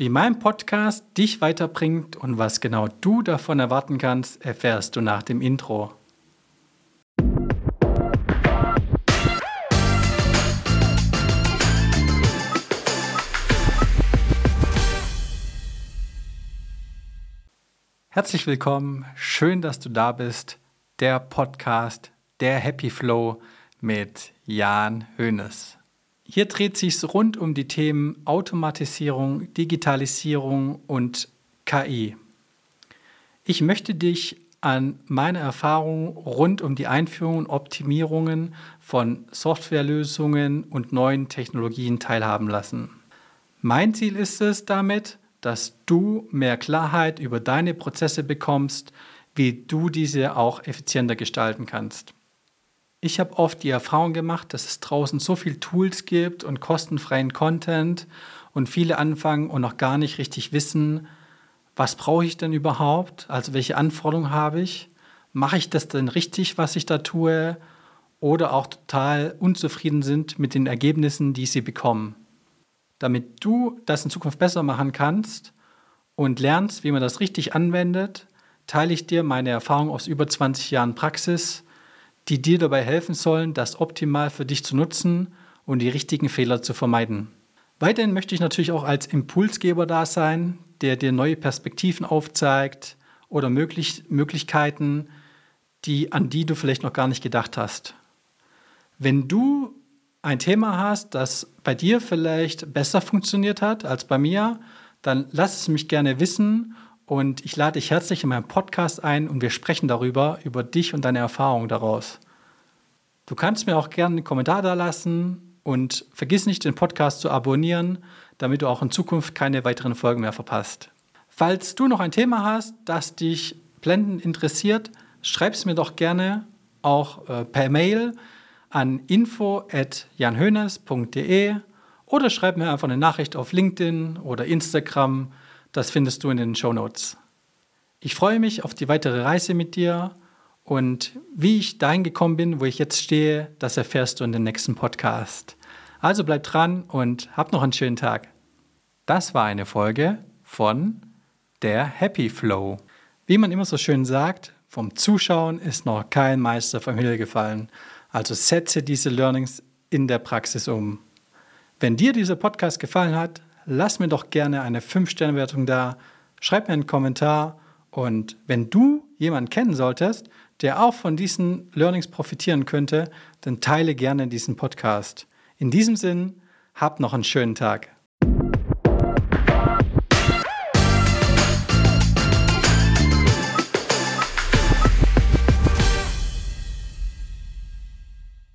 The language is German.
Wie mein Podcast dich weiterbringt und was genau du davon erwarten kannst, erfährst du nach dem Intro. Herzlich willkommen, schön, dass du da bist. Der Podcast, der Happy Flow mit Jan Hoeneß. Hier dreht sich rund um die Themen Automatisierung, Digitalisierung und KI. Ich möchte dich an meine Erfahrungen rund um die Einführung und Optimierungen von Softwarelösungen und neuen Technologien teilhaben lassen. Mein Ziel ist es damit, dass du mehr Klarheit über deine Prozesse bekommst, wie du diese auch effizienter gestalten kannst. Ich habe oft die Erfahrung gemacht, dass es draußen so viele Tools gibt und kostenfreien Content und viele anfangen und noch gar nicht richtig wissen, was brauche ich denn überhaupt? Also welche Anforderungen habe ich? Mache ich das denn richtig, was ich da tue? Oder auch total unzufrieden sind mit den Ergebnissen, die sie bekommen. Damit du das in Zukunft besser machen kannst und lernst, wie man das richtig anwendet, teile ich dir meine Erfahrung aus über 20 Jahren Praxis die dir dabei helfen sollen, das optimal für dich zu nutzen und die richtigen Fehler zu vermeiden. Weiterhin möchte ich natürlich auch als Impulsgeber da sein, der dir neue Perspektiven aufzeigt oder möglich Möglichkeiten, die, an die du vielleicht noch gar nicht gedacht hast. Wenn du ein Thema hast, das bei dir vielleicht besser funktioniert hat als bei mir, dann lass es mich gerne wissen und ich lade dich herzlich in meinen Podcast ein und wir sprechen darüber, über dich und deine Erfahrungen daraus. Du kannst mir auch gerne einen Kommentar da lassen und vergiss nicht, den Podcast zu abonnieren, damit du auch in Zukunft keine weiteren Folgen mehr verpasst. Falls du noch ein Thema hast, das dich blendend interessiert, schreib es mir doch gerne auch äh, per Mail an info@janhönes.de oder schreib mir einfach eine Nachricht auf LinkedIn oder Instagram das findest du in den Show Notes. Ich freue mich auf die weitere Reise mit dir und wie ich dahin gekommen bin, wo ich jetzt stehe, das erfährst du in dem nächsten Podcast. Also bleib dran und hab noch einen schönen Tag. Das war eine Folge von der Happy Flow. Wie man immer so schön sagt, vom Zuschauen ist noch kein Meister vom Himmel gefallen. Also setze diese Learnings in der Praxis um. Wenn dir dieser Podcast gefallen hat, lass mir doch gerne eine 5-Sterne-Wertung da, schreib mir einen Kommentar und wenn du jemanden kennen solltest, der auch von diesen Learnings profitieren könnte, dann teile gerne diesen Podcast. In diesem Sinn, hab noch einen schönen Tag.